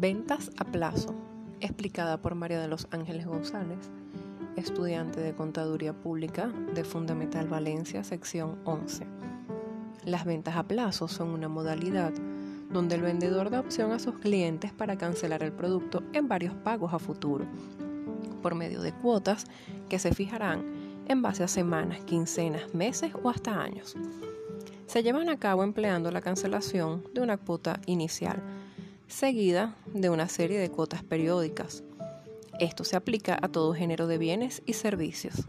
Ventas a plazo, explicada por María de los Ángeles González, estudiante de Contaduría Pública de Fundamental Valencia, sección 11. Las ventas a plazo son una modalidad donde el vendedor da opción a sus clientes para cancelar el producto en varios pagos a futuro, por medio de cuotas que se fijarán en base a semanas, quincenas, meses o hasta años. Se llevan a cabo empleando la cancelación de una cuota inicial, seguida de una serie de cuotas periódicas. Esto se aplica a todo género de bienes y servicios.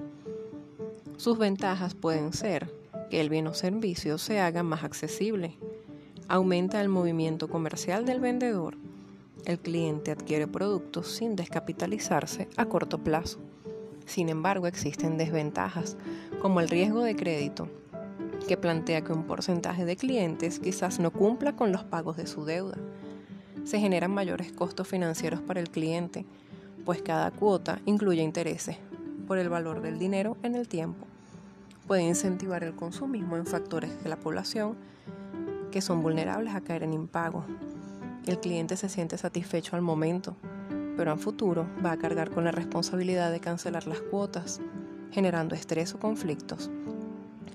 Sus ventajas pueden ser que el bien o servicio se haga más accesible, aumenta el movimiento comercial del vendedor, el cliente adquiere productos sin descapitalizarse a corto plazo. Sin embargo, existen desventajas, como el riesgo de crédito, que plantea que un porcentaje de clientes quizás no cumpla con los pagos de su deuda. Se generan mayores costos financieros para el cliente, pues cada cuota incluye intereses por el valor del dinero en el tiempo. Puede incentivar el consumismo en factores de la población que son vulnerables a caer en impago, el cliente se siente satisfecho al momento, pero en futuro va a cargar con la responsabilidad de cancelar las cuotas, generando estrés o conflictos.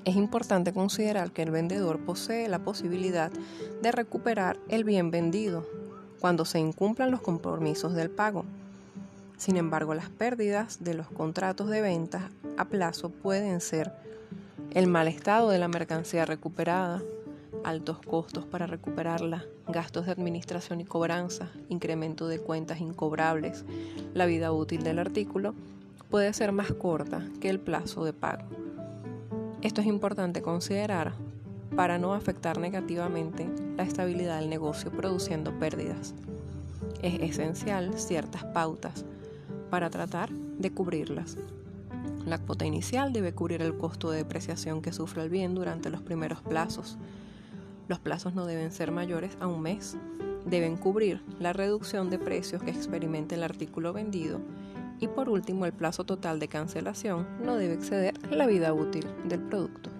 Es importante considerar que el vendedor posee la posibilidad de recuperar el bien vendido cuando se incumplan los compromisos del pago. Sin embargo, las pérdidas de los contratos de venta a plazo pueden ser el mal estado de la mercancía recuperada, altos costos para recuperarla, gastos de administración y cobranza, incremento de cuentas incobrables, la vida útil del artículo puede ser más corta que el plazo de pago. Esto es importante considerar para no afectar negativamente la estabilidad del negocio produciendo pérdidas. Es esencial ciertas pautas para tratar de cubrirlas. La cuota inicial debe cubrir el costo de depreciación que sufre el bien durante los primeros plazos. Los plazos no deben ser mayores a un mes. Deben cubrir la reducción de precios que experimente el artículo vendido. Y por último, el plazo total de cancelación no debe exceder la vida útil del producto.